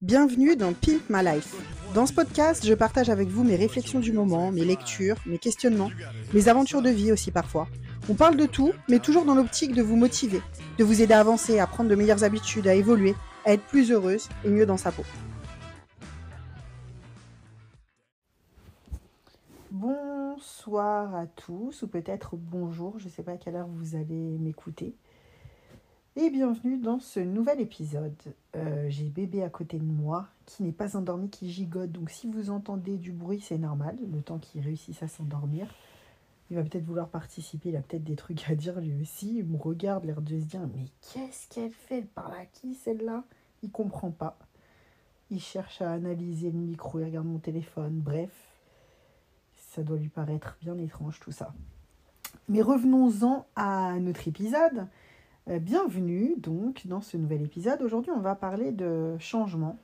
Bienvenue dans Pimp My Life. Dans ce podcast, je partage avec vous mes réflexions du moment, mes lectures, mes questionnements, mes aventures de vie aussi parfois. On parle de tout, mais toujours dans l'optique de vous motiver, de vous aider à avancer, à prendre de meilleures habitudes, à évoluer, à être plus heureuse et mieux dans sa peau. Bonsoir à tous, ou peut-être bonjour, je ne sais pas à quelle heure vous allez m'écouter et bienvenue dans ce nouvel épisode. Euh, j'ai bébé à côté de moi qui n'est pas endormi, qui gigote. Donc si vous entendez du bruit, c'est normal, le temps qu'il réussisse à s'endormir. Il va peut-être vouloir participer, il a peut-être des trucs à dire lui aussi. Il me regarde, l'air de se dire Mais qu'est-ce qu'elle fait par là? Qui celle-là Il comprend pas. Il cherche à analyser le micro, il regarde mon téléphone. Bref, ça doit lui paraître bien étrange tout ça. Mais revenons-en à notre épisode. Euh, bienvenue donc dans ce nouvel épisode. Aujourd'hui, on va parler de changement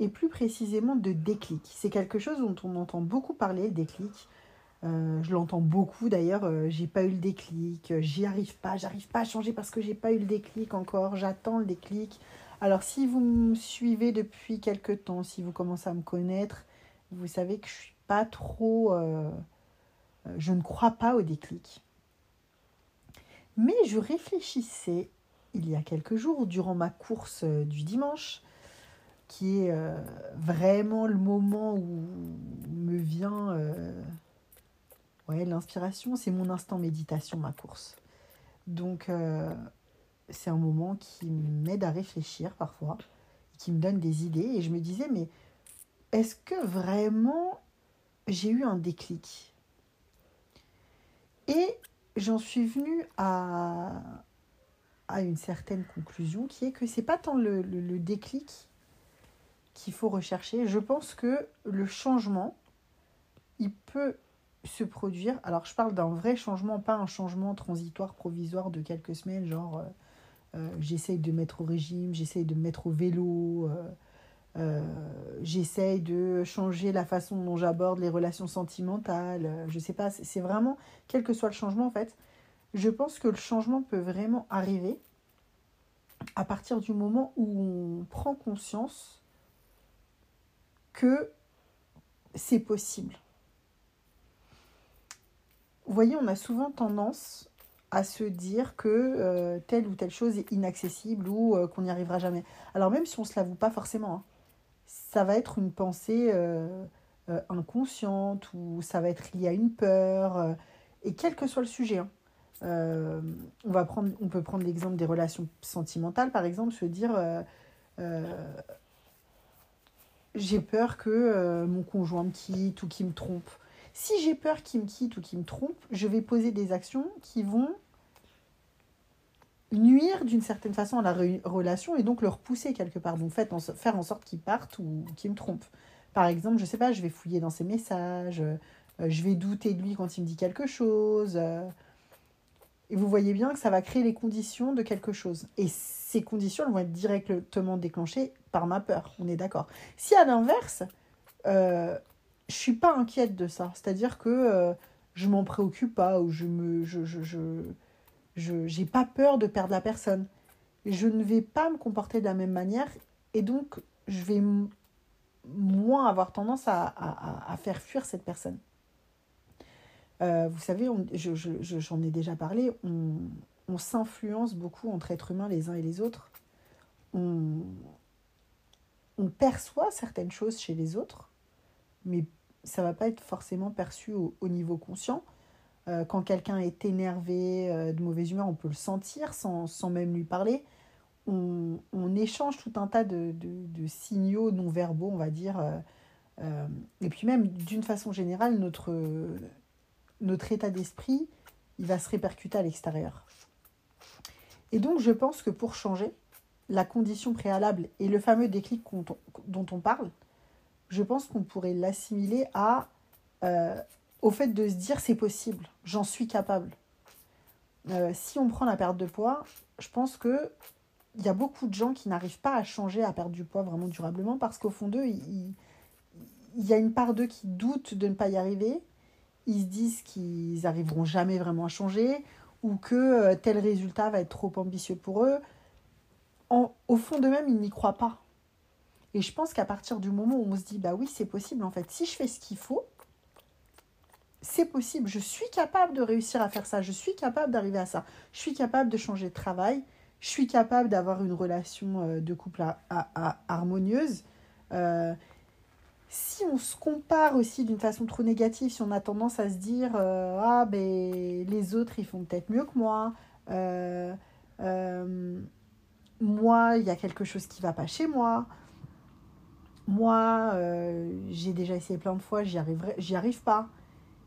et plus précisément de déclic. C'est quelque chose dont on entend beaucoup parler, le déclic. Euh, je l'entends beaucoup d'ailleurs, euh, j'ai pas eu le déclic, j'y arrive pas, j'arrive pas à changer parce que j'ai pas eu le déclic encore, j'attends le déclic. Alors si vous me suivez depuis quelques temps, si vous commencez à me connaître, vous savez que je suis pas trop je ne crois pas au déclic. Mais je réfléchissais il y a quelques jours, durant ma course euh, du dimanche, qui est euh, vraiment le moment où me vient euh, l'inspiration. C'est mon instant méditation, ma course. Donc, c'est un moment qui m'aide à réfléchir parfois, qui me donne des idées. Et je me disais, mais est-ce que vraiment j'ai eu un déclic? Et j'en suis venue à, à une certaine conclusion qui est que c'est pas tant le, le, déclic qu'il faut rechercher. Je pense que le changement, il peut se produire. Alors, je parle d'un vrai changement, pas un changement transitoire, provisoire de quelques semaines, genre euh, euh, j'essaye de mettre au régime, j'essaye de me mettre au vélo. Euh, euh, j'essaye de changer la façon dont j'aborde les relations sentimentales. Euh, je sais pas, c'est vraiment, quel que soit le changement en fait, je pense que le changement peut vraiment arriver à partir du moment où on prend conscience que c'est possible. Vous voyez, on a souvent tendance à se dire que euh, telle ou telle chose est inaccessible ou qu'on n'y arrivera jamais. Alors même si on ne se l'avoue pas forcément, hein ça va être une pensée euh, euh, inconsciente ou ça va être lié à une peur. Euh, et quel que soit le sujet, hein. on, on peut prendre l'exemple des relations sentimentales, par exemple, se dire j'ai peur que mon conjoint me quitte ou qu'il me trompe. Si j'ai peur qu'il me quitte ou qu'il me trompe, je vais poser des actions qui vont nuire d'une certaine façon à la relation et donc le repousser quelque part. Donc en, faire en sorte qu'il parte ou qu'il me trompe. Par exemple, je sais pas, je vais fouiller dans ses messages, euh, je vais douter de lui quand il me dit quelque chose. Euh, et vous voyez bien que ça va créer les conditions de quelque chose. Et ces conditions vont être directement déclenchées par ma peur. On est d'accord. Si à l'inverse, euh, je suis pas inquiète de ça, c'est-à-dire que euh, je m'en préoccupe pas ou je me je, je je n'ai pas peur de perdre la personne. Je ne vais pas me comporter de la même manière et donc je vais moins avoir tendance à, à, faire fuir cette personne. Euh, vous savez, j'en je, je, ai déjà parlé, on, on s'influence beaucoup entre êtres humains les uns et les autres. On, on perçoit certaines choses chez les autres, mais ça ne va pas être forcément perçu au niveau conscient. Euh, quand quelqu'un est énervé, euh, de mauvaise humeur, on peut le sentir sans, sans même lui parler. On, on, échange tout un tas de, de, signaux non verbaux, on va dire. Euh, et puis même, d'une façon générale, notre, notre état d'esprit, il va se répercuter à l'extérieur. Et donc, je pense que pour changer, la condition préalable et le fameux déclic dont on parle, je pense qu'on pourrait l'assimiler à au fait de se dire c'est possible, j'en suis capable. Euh, si on prend la perte de poids, je pense que il y a beaucoup de gens qui n'arrivent pas à changer, à perdre du poids vraiment durablement parce qu'au fond d'eux, il, y a une part d'eux qui doutent de ne pas y arriver. Ils se disent qu'ils n'arriveront jamais vraiment à changer ou que euh, tel résultat va être trop ambitieux pour eux. En, au fond d'eux-mêmes, ils n'y croient pas. Et je pense qu'à partir du moment où on se dit, bah oui, c'est possible, en fait, si je fais ce qu'il faut, c'est possible, je suis capable de réussir à faire ça, je suis capable d'arriver à ça, je suis capable de changer de travail, je suis capable d'avoir une relation euh, de couple harmonieuse. Euh, si on se compare aussi d'une façon trop négative, si on a tendance à se dire euh, ah ben les autres ils font peut-être mieux que moi, moi il y a quelque chose qui va pas chez moi, moi j'ai déjà essayé plein de fois, j'y arrive pas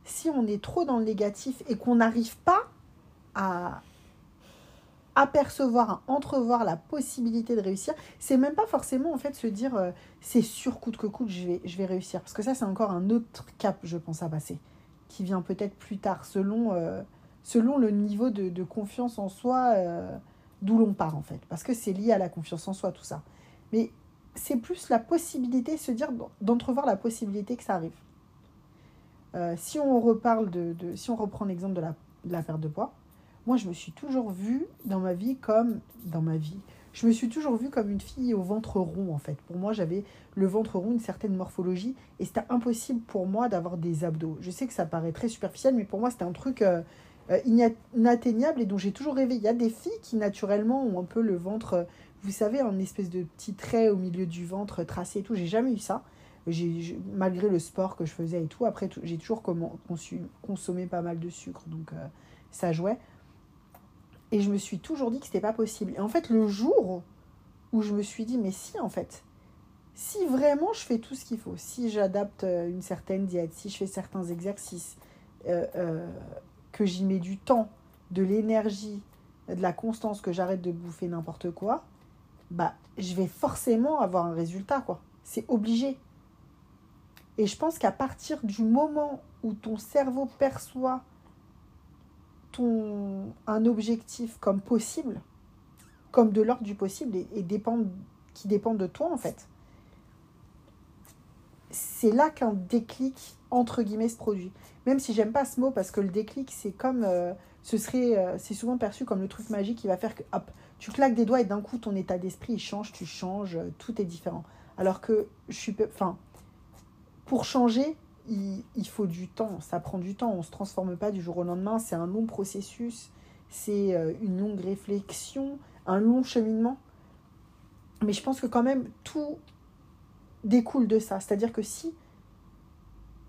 si on est trop dans le négatif et qu'on n'arrive pas à apercevoir, à entrevoir la possibilité de réussir, c'est même pas forcément en fait se dire euh, c'est sûr coûte que coûte je vais, réussir. Parce que ça c'est encore un autre cap je pense à passer, qui vient peut-être plus tard selon, euh, le niveau de, confiance en soi euh, d'où l'on part en fait. Parce que c'est lié à la confiance en soi tout ça. Mais c'est plus la possibilité, se dire d'entrevoir la possibilité que ça arrive. Euh, si on reparle de, si on reprend l'exemple de la, perte de poids, moi je me suis toujours vue dans ma vie comme dans ma vie. Je me suis toujours vue comme une fille au ventre rond en fait. Pour moi, j'avais le ventre rond, une certaine morphologie, et c'était impossible pour moi d'avoir des abdos. Je sais que ça paraît très superficiel, mais pour moi c'était un truc euh, euh, inatteignable et dont j'ai toujours rêvé. Il y a des filles qui naturellement ont un peu le ventre, vous savez, un espèce de petit trait au milieu du ventre tracé et tout. J'ai jamais eu ça malgré le sport que je faisais et tout, après, j'ai toujours consommé pas mal de sucre, donc euh, ça jouait. Et je me suis toujours dit que c'était pas possible. Et en fait, le jour où je me suis dit, mais si, en fait, si vraiment je fais tout ce qu'il faut, si j'adapte euh, une certaine diète, si je fais certains exercices, euh, que j'y mets du temps, de l'énergie, de la constance, que j'arrête de bouffer n'importe quoi, bah, je vais forcément avoir un résultat, quoi. C'est obligé. Et je pense qu'à partir du moment où ton cerveau perçoit ton, un objectif comme possible, comme de l'ordre du possible et, dépend, qui dépend de toi en fait, c'est là qu'un déclic entre guillemets se produit. Même si j'aime pas ce mot parce que le déclic c'est comme euh, ce serait euh, c'est souvent perçu comme le truc magique qui va faire que hop, tu claques des doigts et d'un coup ton état d'esprit il change, tu changes, euh, tout est différent. Alors que je suis pour changer, il, faut du temps, ça prend du temps, on ne se transforme pas du jour au lendemain, c'est un long processus, c'est euh, une longue réflexion, un long cheminement. Mais je pense que quand même tout découle de ça, c'est-à-dire que si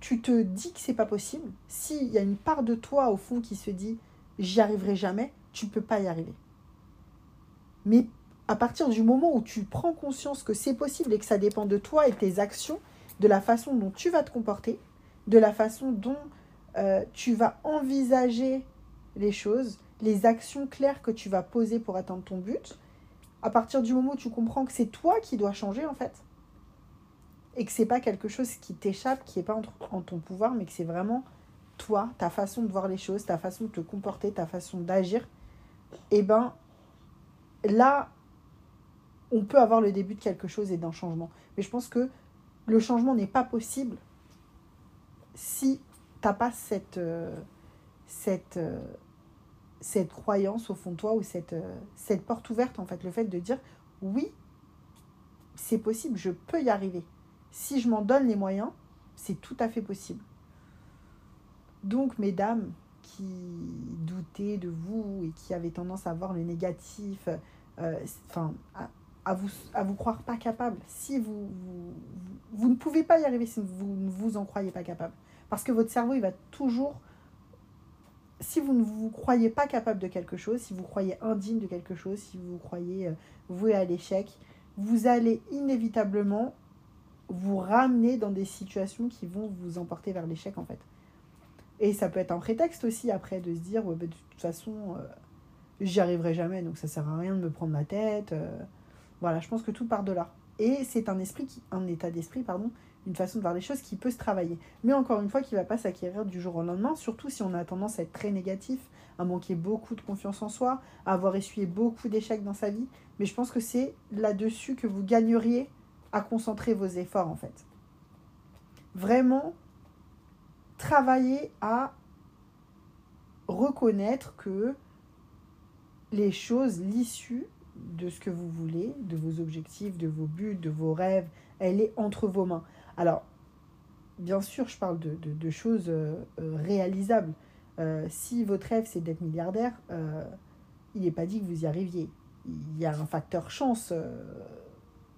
tu te dis que c'est pas possible, s'il y a une part de toi au fond qui se dit j'y arriverai jamais, tu ne peux pas y arriver. Mais à partir du moment où tu prends conscience que c'est possible et que ça dépend de toi et tes actions, de la façon dont tu vas te comporter, de la façon dont euh, tu vas envisager les choses, les actions claires que tu vas poser pour atteindre ton but. À partir du moment où tu comprends que c'est toi qui dois changer en fait, et que c'est pas quelque chose qui t'échappe, qui est pas en, ton pouvoir, mais que c'est vraiment toi, ta façon de voir les choses, ta façon de te comporter, ta façon d'agir, et eh ben là, on peut avoir le début de quelque chose et d'un changement. Mais je pense que le changement n'est pas possible si tu n'as pas cette, euh, euh, cette croyance au fond de toi ou cette, euh, cette porte ouverte, en fait, le fait de dire oui, c'est possible, je peux y arriver. Si je m'en donne les moyens, c'est tout à fait possible. Donc, mesdames qui doutaient de vous et qui avaient tendance à voir le négatif, enfin, vous, à vous croire pas capable. Si vous, vous, ne pouvez pas y arriver si vous ne vous en croyez pas capable. Parce que votre cerveau, il va toujours... Si vous ne vous croyez pas capable de quelque chose, si vous croyez indigne de quelque chose, si vous croyez euh, voué à l'échec, vous allez inévitablement vous ramener dans des situations qui vont vous emporter vers l'échec en fait. Et ça peut être un prétexte aussi après de se dire, ouais, bah, de toute façon, euh, j'y arriverai jamais, donc ça sert à rien de me prendre la tête. Euh, voilà, je pense que tout part de là. Et c'est un esprit, qui, un état d'esprit, pardon, une façon de voir les choses qui peut se travailler. Mais encore une fois, qui ne va pas s'acquérir du jour au lendemain, surtout si on a tendance à être très négatif, à manquer beaucoup de confiance en soi, à avoir essuyé beaucoup d'échecs dans sa vie. Mais je pense que c'est là-dessus que vous gagneriez à concentrer vos efforts, en fait. Vraiment, travailler à reconnaître que les choses, l'issue de ce que vous voulez, de vos objectifs, de vos buts, de vos rêves, elle est entre vos mains. Alors, bien sûr, je parle de, choses euh, euh, réalisables. Euh, si votre rêve, c'est d'être milliardaire, il n'est pas dit que vous y arriviez. Il y a un facteur chance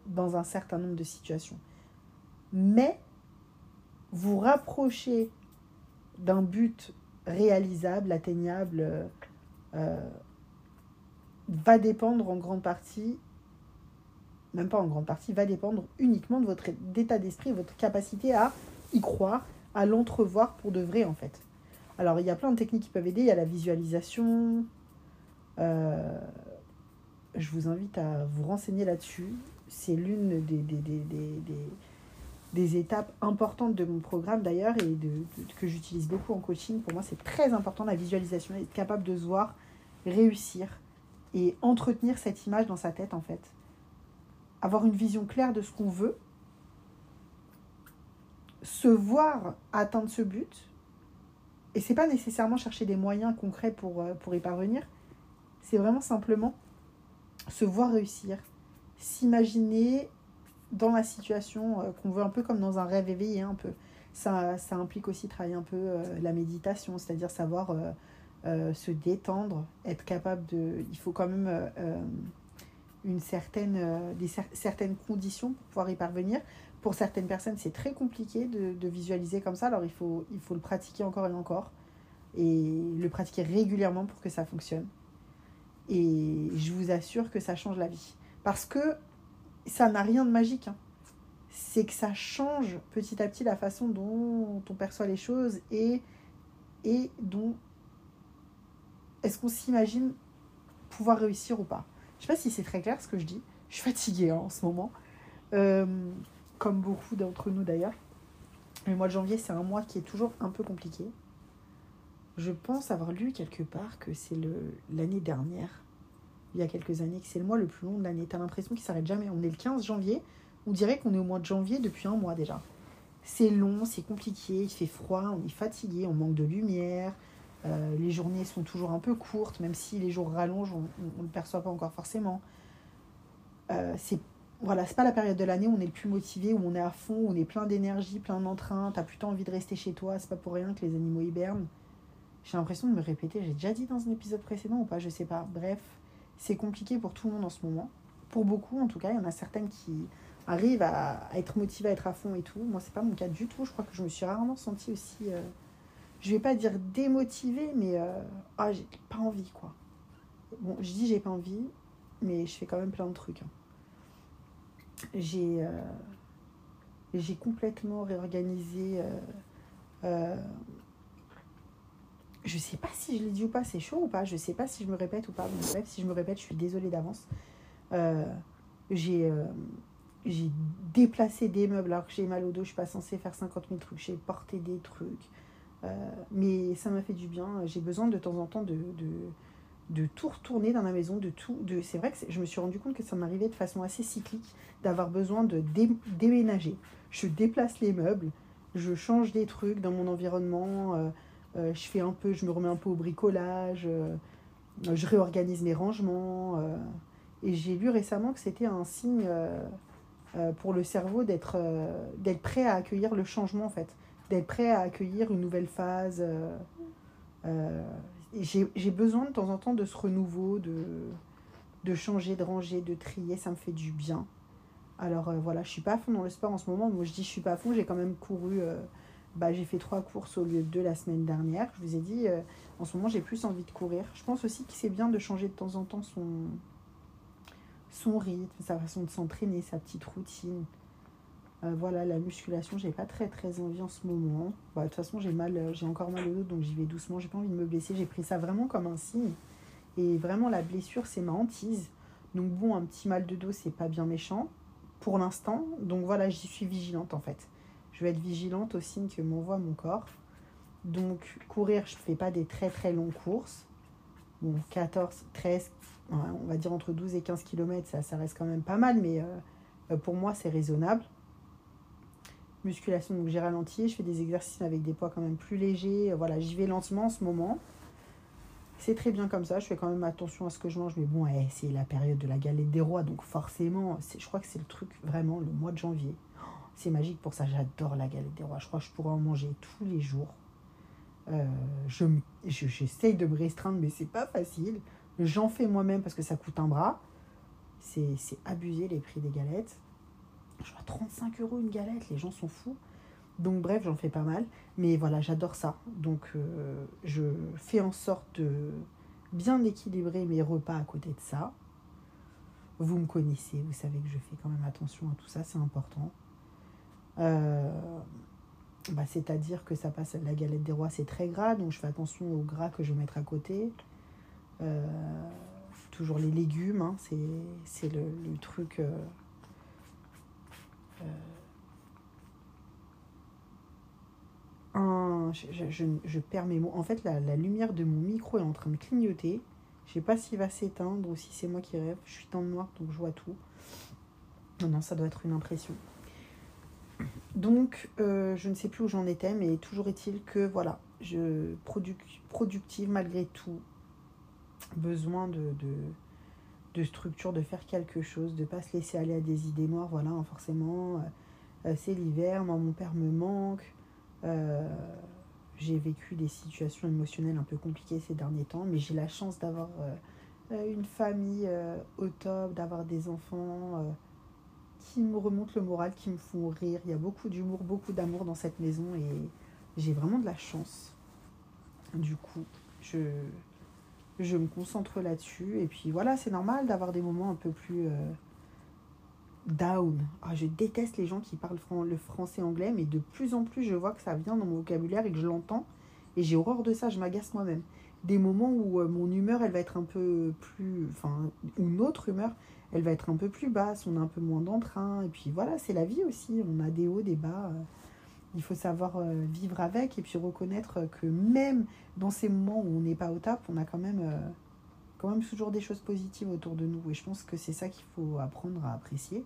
dans un certain nombre de situations. Mais vous rapprochez d'un but réalisable, atteignable, va dépendre en grande partie, même pas en grande partie, va dépendre uniquement de votre état d'esprit, votre capacité à y croire, à l'entrevoir pour de vrai en fait. Alors il y a plein de techniques qui peuvent aider, il y a la visualisation. Euh, je vous invite à vous renseigner là-dessus. C'est l'une des, des, des, des, étapes importantes de mon programme d'ailleurs et de, que j'utilise beaucoup en coaching. Pour moi c'est très important la visualisation, être capable de se voir réussir et entretenir cette image dans sa tête en fait. Avoir une vision claire de ce qu'on veut se voir atteindre ce but, et c'est pas nécessairement chercher des moyens concrets pour, euh, pour y parvenir, c'est vraiment simplement se voir réussir, s'imaginer dans la situation euh, qu'on veut un peu comme dans un rêve éveillé un peu. Ça, ça implique aussi travailler un peu euh, la méditation, c'est-à-dire savoir se détendre, être capable de... Il faut quand même une certaine, des, certaines conditions pour pouvoir y parvenir. Pour certaines personnes, c'est très compliqué de, visualiser comme ça, alors il faut, il faut le pratiquer encore et encore, et le pratiquer régulièrement pour que ça fonctionne. Et je vous assure que ça change la vie. Parce que ça n'a rien de magique. Hein. C'est que ça change petit à petit la façon dont on perçoit les choses et, et dont est-ce qu'on s'imagine pouvoir réussir ou pas? Je sais pas si c'est très clair ce que je dis. Je suis fatiguée hein, en ce moment. Euh, comme beaucoup d'entre nous d'ailleurs. Le mois de janvier, c'est un mois qui est toujours un peu compliqué. Je pense avoir lu quelque part que c'est l'année dernière, il y a quelques années, que c'est le mois le plus long de l'année. T'as l'impression qu'il s'arrête jamais. On est le 15 janvier, on dirait qu'on est au mois de janvier depuis un mois déjà. C'est long, c'est compliqué, il fait froid, on est fatigué, on manque de lumière, euh, les journées sont toujours un peu courtes, même si les jours rallongent, on ne le perçoit pas encore forcément. Euh, c'est voilà, pas la période de l'année où on est le plus motivé, où on est à fond, où on est plein d'énergie, plein d'entrain, t'as plutôt envie de rester chez toi, c'est pas pour rien que les animaux hibernent. J'ai l'impression de me répéter, j'ai déjà dit dans un épisode précédent ou pas, je sais pas. Bref, c'est compliqué pour tout le monde en ce moment. Pour beaucoup, en tout cas, il y en a certaines qui arrivent à, être motivées, à être à fond et tout. Moi, c'est pas mon cas du tout. Je crois que je me suis rarement sentie aussi. Euh, je vais pas dire démotivée, mais. Euh, ah, j'ai pas envie, quoi. Bon, je dis j'ai pas envie, mais je fais quand même plein de trucs. Hein j'ai euh, j'ai complètement réorganisé. Euh, euh, je sais pas si je l'ai dit ou pas, c'est chaud ou pas, je sais pas si je me répète ou pas. bref, si je me répète, je suis désolée d'avance. j'ai j'ai déplacé des meubles alors que j'ai mal au dos, je suis pas censée faire 50 000 trucs, j'ai porté des trucs. Mais ça m'a fait du bien. J'ai besoin de temps en temps de, de tout retourner dans la maison, de tout. De... C'est vrai que je me suis rendu compte que ça m'arrivait de façon assez cyclique d'avoir besoin de déménager. Je déplace les meubles, je change des trucs dans mon environnement, euh, euh, je fais un peu, je me remets un peu au bricolage, euh, je réorganise mes rangements. et j'ai lu récemment que c'était un signe pour le cerveau d'être d'être prêt à accueillir le changement en fait, d'être prêt à accueillir une nouvelle phase j'ai besoin de temps en temps de ce renouveau, de, de changer, de ranger, de trier, ça me fait du bien. Alors euh, voilà, je suis pas à fond dans le sport en ce moment. Moi je dis je suis pas à fond, j'ai quand même couru, euh, bah, j'ai fait trois courses au lieu de deux la semaine dernière. Je vous ai dit, euh, en ce moment j'ai plus envie de courir. Je pense aussi que c'est bien de changer de temps en temps son, son rythme, sa façon de s'entraîner, sa petite routine. Euh, voilà, la musculation, j'ai pas très très envie en ce moment. Bah, de toute façon, euh, j'ai encore mal au dos, donc j'y vais doucement. J'ai pas envie de me blesser. J'ai pris ça vraiment comme un signe. Et vraiment, la blessure, c'est ma hantise. Donc bon, un petit mal de dos, c'est pas bien méchant pour l'instant. Donc voilà, j'y suis vigilante en fait. Je vais être vigilante aux signes que m'envoie mon corps. Donc courir, je fais pas des très très longues courses. Bon, 14, 13, on va dire entre 12 et 15 km, ça, ça reste quand même pas mal, mais euh, pour moi, c'est raisonnable musculation, donc j'ai ralenti, je fais des exercices avec des poids quand même plus légers. Voilà, j'y vais lentement en ce moment. C'est très bien comme ça, je fais quand même attention à ce que je mange, mais bon, eh, c'est la période de la galette des rois, donc forcément, je crois que c'est le truc vraiment le mois de janvier. C'est magique pour ça, j'adore la galette des rois. Je crois que je pourrais en manger tous les jours. Euh, je, j'essaye de me restreindre, mais c'est pas facile. J'en fais moi-même parce que ça coûte un bras. C'est, c'est abusé les prix des galettes. Je vois 35 euros une galette, les gens sont fous. Donc bref, j'en fais pas mal. Mais voilà, j'adore ça. Donc euh, je fais en sorte de bien équilibrer mes repas à côté de ça. Vous me connaissez, vous savez que je fais quand même attention à tout ça, c'est important. Euh, bah, C'est-à-dire que ça passe la galette des rois, c'est très gras, donc je fais attention au gras que je vais mettre à côté. Euh, toujours les légumes, hein, c'est le, truc. Euh, je, perds mes mots. En fait, la, lumière de mon micro est en train de clignoter. Je sais pas s'il va s'éteindre ou si c'est moi qui rêve. Je suis dans le noir, donc je vois tout. Non, non, ça doit être une impression. Donc, euh, je ne sais plus où j'en étais, mais toujours est-il que, voilà, je produc productive malgré tout, besoin de, de, structure, de faire quelque chose, de pas se laisser aller à des idées noires, voilà, hein, forcément, euh, c'est l'hiver, moi, mon père me manque, euh, j'ai vécu des situations émotionnelles un peu compliquées ces derniers temps, mais j'ai la chance d'avoir euh, une famille euh, au top, d'avoir des enfants qui me remontent le moral, qui me font rire. Il y a beaucoup d'humour, beaucoup d'amour dans cette maison et j'ai vraiment de la chance. Du coup, je, je me concentre là-dessus. Et puis voilà, c'est normal d'avoir des moments un peu plus euh, down. Ah, je déteste les gens qui parlent le français anglais, mais de plus en plus, je vois que ça vient dans mon vocabulaire et que je l'entends. Et j'ai horreur de ça, je m'agace moi-même. Des moments où euh, mon humeur, elle va être un peu plus. Enfin, ou notre humeur, elle va être un peu plus basse, on a un peu moins d'entrain. Et puis voilà, c'est la vie aussi. On a des hauts, des bas. Il faut savoir euh, vivre avec et puis reconnaître que même dans ces moments où on n'est pas au top, on a quand même, euh, quand même toujours des choses positives autour de nous. Et je pense que c'est ça qu'il faut apprendre à apprécier.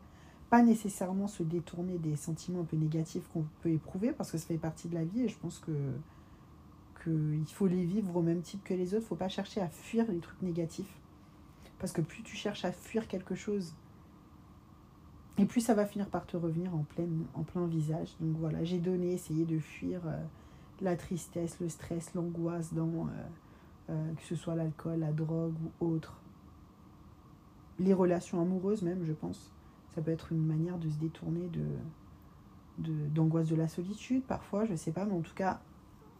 Pas nécessairement se détourner des sentiments un peu négatifs qu'on peut éprouver parce que ça fait partie de la vie et je pense que qu'il faut les vivre au même type que les autres. Il ne faut pas chercher à fuir les trucs négatifs parce que plus tu cherches à fuir quelque chose, et plus ça va finir par te revenir en, pleine, en plein visage. Donc voilà, j'ai donné, essayé de fuir euh, la tristesse, le stress, l'angoisse dans euh, euh, que ce soit l'alcool, la drogue ou autre. Les relations amoureuses même, je pense. Ça peut être une manière de se détourner d'angoisse de, de, la solitude parfois, je sais pas, mais en tout cas,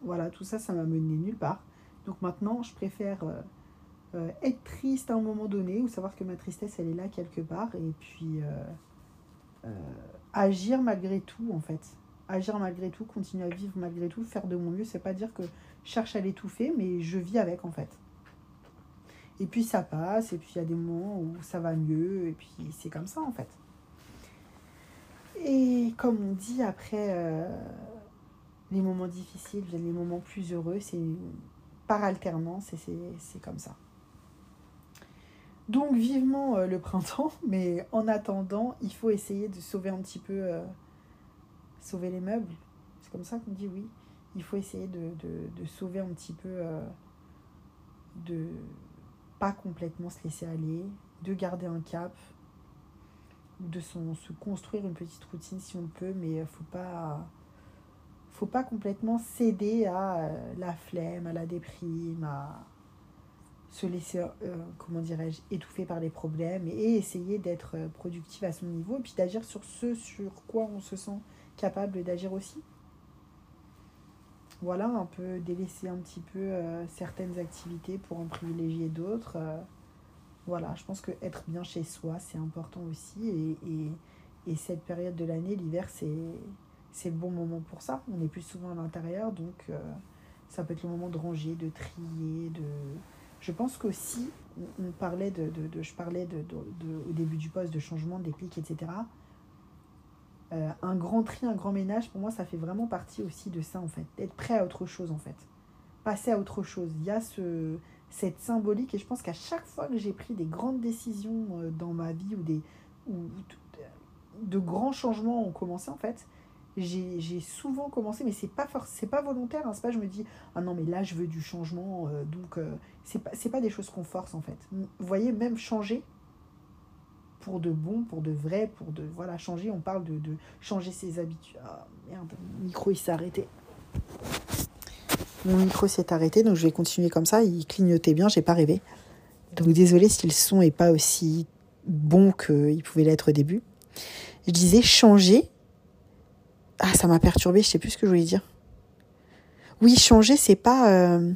voilà, tout ça, ça m'a mené nulle part. Donc maintenant, je préfère être triste à un moment donné ou savoir que ma tristesse, elle est là quelque part et puis euh, agir malgré tout, en fait. Agir malgré tout, continuer à vivre malgré tout, faire de mon mieux. C'est pas dire que je cherche à l'étouffer, mais je vis avec, en fait. Et puis ça passe, et puis il y a des moments où ça va mieux, et puis c'est comme ça, en fait. Et comme on dit, après euh, les moments difficiles viennent les moments plus heureux. C'est par alternance, et c'est comme ça. Donc vivement euh, le printemps, mais en attendant, il faut essayer de sauver un petit peu, euh, sauver les meubles. C'est comme ça qu'on dit oui. Il faut essayer de, de, de sauver un petit peu, euh, de pas complètement se laisser aller, de garder un cap, de se construire une petite routine si on peut, mais il faut pas faut pas complètement céder à euh, la flemme, à la déprime, à se laisser, euh, comment dirais-je, étouffer par les problèmes et essayer d'être euh, productif à son niveau et puis d'agir sur ce sur quoi on se sent capable d'agir aussi. Voilà, un peu délaisser un petit peu euh, certaines activités pour en privilégier d'autres. Voilà, je pense que être bien chez soi, c'est important aussi. Et, et, et, cette période de l'année, l'hiver, c'est le bon moment pour ça. On est plus souvent à l'intérieur, donc ça peut être le moment de ranger, de trier, de je pense qu'aussi, on, parlait de, de, de, je parlais de, de, au début du poste de changement, des clics, etc. Euh, un grand tri, un grand ménage, pour moi, ça fait vraiment partie aussi de ça, en fait. D'être prêt à autre chose, en fait. Passer à autre chose. Il y a ce, cette symbolique, et je pense qu'à chaque fois que j'ai pris des grandes décisions euh, dans ma vie, ou des ou de grands changements ont commencé, en fait, j'ai souvent commencé, mais c'est pas pas volontaire. Hein, c'est pas je me dis ah non mais là je veux du changement, euh, donc euh, c'est pas pas des choses qu'on force en fait. Vous voyez même changer pour de bon, pour de vrai, pour de voilà changer. On parle de, de changer ses habitudes. Ah merde, mon micro il s'est arrêté. Mon micro s'est arrêté, donc je vais continuer comme ça. Il clignotait bien, j'ai pas rêvé. Donc désolé si le son est pas aussi bon qu'il pouvait l'être au début. Je disais changer ah, ça m'a perturbé, je sais plus ce que je voulais dire. Oui, changer, c'est pas, euh,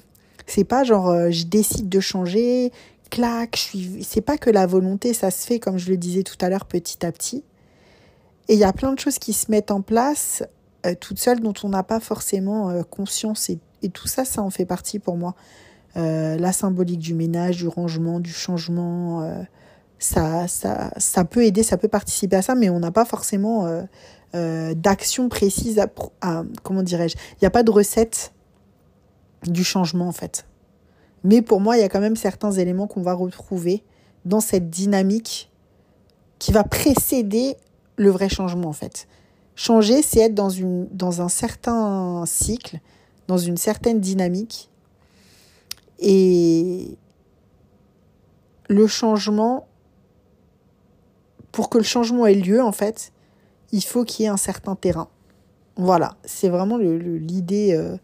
pas genre euh, je décide de changer, clac, je suis. C'est pas que la volonté, ça se fait comme je le disais tout à l'heure, petit à petit. Et il y a plein de choses qui se mettent en place euh, toutes seules dont on n'a pas forcément conscience et, tout ça, ça en fait partie pour moi. la symbolique du ménage, du rangement, du changement, ça peut aider, ça peut participer à ça, mais on n'a pas forcément euh, d'action précise à, comment dirais-je il n'y a pas de recette du changement en fait. Mais pour moi il y a quand même certains éléments qu'on va retrouver dans cette dynamique qui va précéder le vrai changement en fait. Changer c'est être dans une dans un certain cycle dans une certaine dynamique. Et le changement pour que le changement ait lieu en fait il faut qu'il y ait un certain terrain. Voilà, c'est vraiment l'idée euh,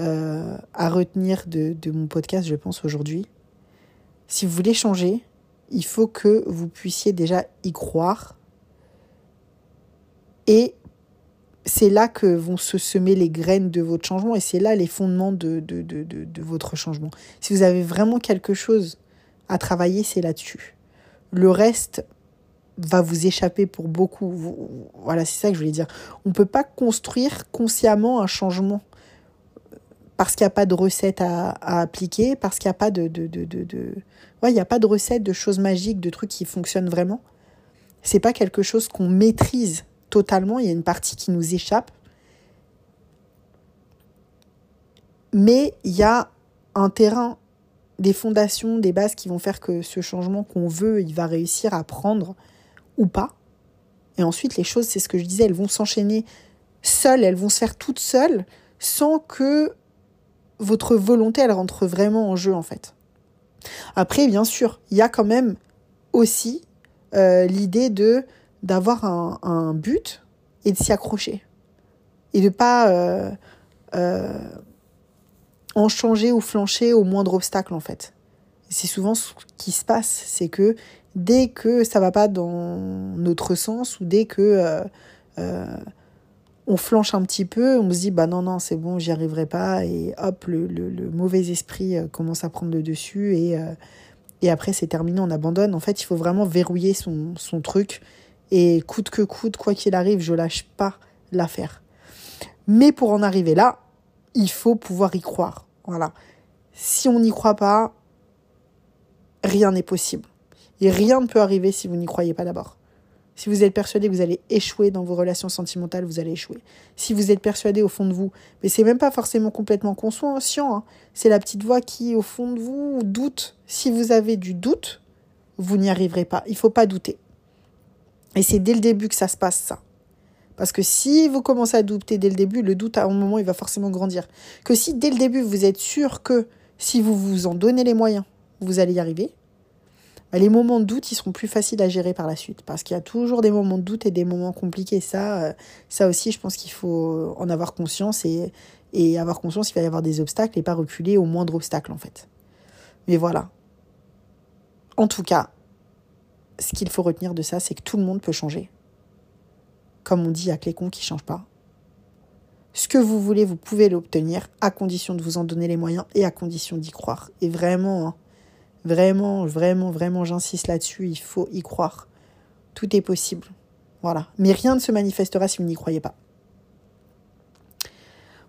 euh, à retenir de, mon podcast, je pense, aujourd'hui. Si vous voulez changer, il faut que vous puissiez déjà y croire. Et c'est là que vont se semer les graines de votre changement et c'est là les fondements de, de, de votre changement. Si vous avez vraiment quelque chose à travailler, c'est là-dessus. Le reste, va vous échapper pour beaucoup. Voilà, c'est ça que je voulais dire. On ne peut pas construire consciemment un changement parce qu'il n'y a pas de recette à, appliquer, parce qu'il n'y a pas de... de, de, de, Ouais, il n'y a pas de recette, de choses magiques, de trucs qui fonctionnent vraiment. C'est pas quelque chose qu'on maîtrise totalement, il y a une partie qui nous échappe. Mais il y a un terrain, des fondations, des bases qui vont faire que ce changement qu'on veut, il va réussir à prendre ou pas. Et ensuite, les choses, c'est ce que je disais, elles vont s'enchaîner seules, elles vont se faire toutes seules, sans que votre volonté, elle rentre vraiment en jeu, en fait. Après, bien sûr, il y a quand même aussi euh, l'idée de d'avoir un, but et de s'y accrocher. Et de pas euh, euh, en changer ou flancher au moindre obstacle, en fait. C'est souvent ce qui se passe, c'est que dès que ça va pas dans notre sens ou dès que euh, euh, on flanche un petit peu, on se dit bah non non c'est bon j'y arriverai pas et hop le, le, mauvais esprit euh, commence à prendre le dessus et et après c'est terminé on abandonne. En fait il faut vraiment verrouiller son, son truc et coûte que coûte quoi qu'il arrive je lâche pas l'affaire. Mais pour en arriver là il faut pouvoir y croire. Voilà. Si on n'y croit pas rien n'est possible et rien ne peut arriver si vous n'y croyez pas d'abord. Si vous êtes persuadé que vous allez échouer dans vos relations sentimentales, vous allez échouer. Si vous êtes persuadé au fond de vous, mais c'est même pas forcément complètement conscient, hein, c'est la petite voix qui, au fond de vous, doute. Si vous avez du doute, vous n'y arriverez pas. Il faut pas douter. Et c'est dès le début que ça se passe, ça. Parce que si vous commencez à douter dès le début, le doute, à un moment, il va forcément grandir. Que si dès le début, vous êtes sûr que si vous vous en donnez les moyens, vous allez y arriver, les moments de doute, ils seront plus faciles à gérer par la suite. Parce qu'il y a toujours des moments de doute et des moments compliqués. Ça, euh, ça aussi, je pense qu'il faut en avoir conscience et, et avoir conscience qu'il va y avoir des obstacles et pas reculer au moindre obstacle, en fait. Mais voilà. En tout cas, ce qu'il faut retenir de ça, c'est que tout le monde peut changer. Comme on dit, il y a que les cons qui ne changent pas. Ce que vous voulez, vous pouvez l'obtenir à condition de vous en donner les moyens et à condition d'y croire. Et vraiment, hein, Vraiment, vraiment, vraiment, j'insiste là-dessus, il faut y croire. Tout est possible. Voilà. Mais rien ne se manifestera si vous n'y croyez pas.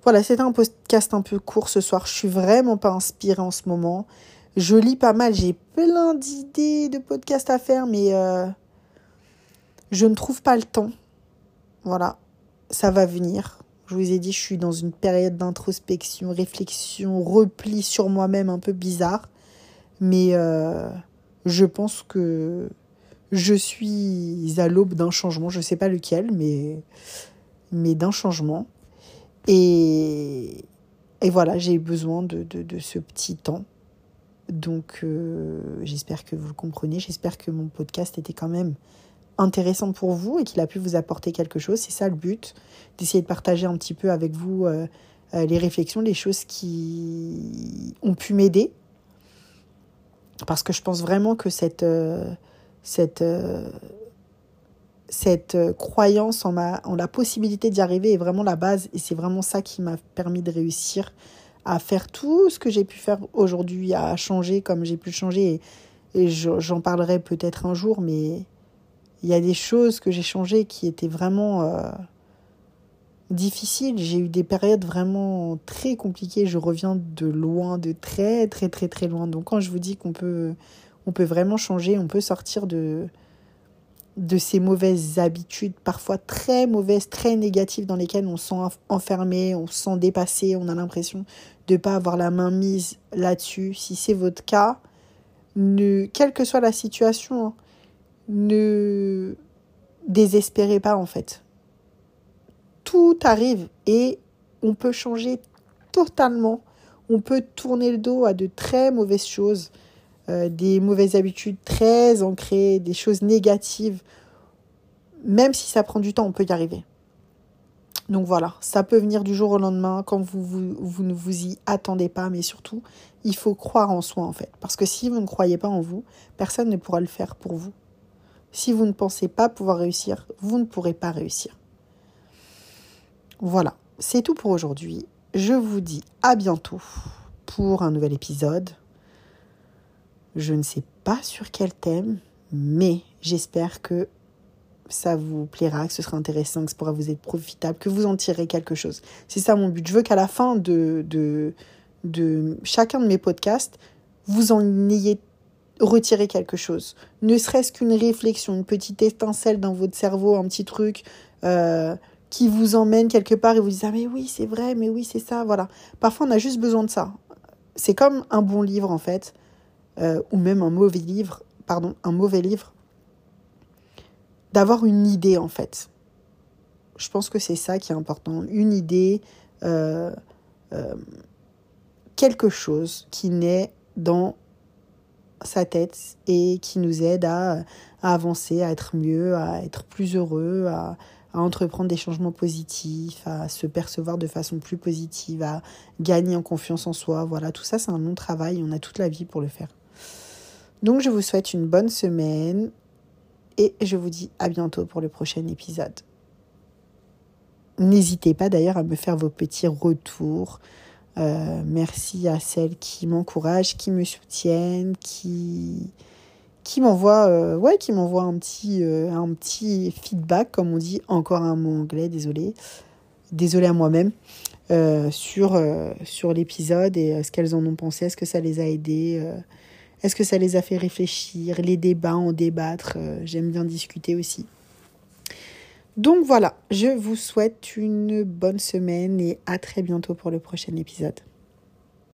Voilà, c'était un podcast un peu court ce soir. Je suis vraiment pas inspirée en ce moment. Je lis pas mal, j'ai plein d'idées de podcasts à faire, mais euh, je ne trouve pas le temps. Voilà, ça va venir. Je vous ai dit, je suis dans une période d'introspection, réflexion, repli sur moi-même un peu bizarre. Mais euh, je pense que je suis à l'aube d'un changement, je ne sais pas lequel, mais d'un changement. Et, voilà, j'ai besoin de, ce petit temps. Donc euh, j'espère que vous le comprenez, j'espère que mon podcast était quand même intéressant pour vous et qu'il a pu vous apporter quelque chose. C'est ça le but, d'essayer de partager un petit peu avec vous euh, les réflexions, les choses qui ont pu m'aider. Parce que je pense vraiment que cette, euh, cette, cette croyance en, la possibilité d'y arriver est vraiment la base et c'est vraiment ça qui m'a permis de réussir à faire tout ce que j'ai pu faire aujourd'hui, à changer comme j'ai pu changer. Et, j'en parlerai peut-être un jour, mais il y a des choses que j'ai changées qui étaient vraiment euh, difficiles. J'ai eu des périodes vraiment très compliquées. Je reviens de loin, de très très très très loin. Donc quand je vous dis qu'on peut, on peut vraiment changer, on peut sortir de, de ces mauvaises habitudes, parfois très mauvaises, très négatives, dans lesquelles on se sent enfermé, on se sent dépassé, on a l'impression de ne pas avoir la main mise là-dessus. Si c'est votre cas, ne, quelle que soit la situation, hein, ne désespérez pas en fait. Tout arrive et on peut changer totalement. On peut tourner le dos à de très mauvaises choses, euh, des mauvaises habitudes très ancrées, des choses négatives. Même si ça prend du temps, on peut y arriver. Donc voilà, ça peut venir du jour au lendemain quand vous, vous, vous, ne vous y attendez pas, mais surtout, il faut croire en soi en fait. Parce que si vous ne croyez pas en vous, personne ne pourra le faire pour vous. Si vous ne pensez pas pouvoir réussir, vous ne pourrez pas réussir. Voilà, c'est tout pour aujourd'hui. Je vous dis à bientôt pour un nouvel épisode. Je ne sais pas sur quel thème, mais j'espère que ça vous plaira, que ce sera intéressant, que ça pourra vous être profitable, que vous en tirerez quelque chose. C'est ça mon but. Je veux qu'à la fin de, chacun de mes podcasts, vous en ayez retirer quelque chose. Ne serait-ce qu'une réflexion, une petite étincelle dans votre cerveau, un petit truc euh, qui vous emmène quelque part et vous dit Ah, mais oui, c'est vrai, mais oui, c'est ça. Voilà. Parfois, on a juste besoin de ça. C'est comme un bon livre, en fait, euh, ou même un mauvais livre, pardon, un mauvais livre, d'avoir une idée, en fait. Je pense que c'est ça qui est important. Une idée, euh, quelque chose qui naît dans sa tête et qui nous aide à, avancer, à être mieux, à être plus heureux, à, entreprendre des changements positifs, à se percevoir de façon plus positive, à gagner en confiance en soi. Voilà, tout ça c'est un long travail, on a toute la vie pour le faire. Donc je vous souhaite une bonne semaine et je vous dis à bientôt pour le prochain épisode. N'hésitez pas d'ailleurs à me faire vos petits retours euh, merci à celles qui m'encouragent, qui me soutiennent, qui qui m'envoient euh, ouais, qui m'envoient un petit euh, un petit feedback comme on dit encore un mot anglais, désolé. Désolé à moi-même. sur, sur l'épisode et ce qu'elles en ont pensé, est-ce que ça les a aidées, est-ce que ça les a fait réfléchir, les débats, en débattre, j'aime bien discuter aussi. Donc voilà, je vous souhaite une bonne semaine et à très bientôt pour le prochain épisode.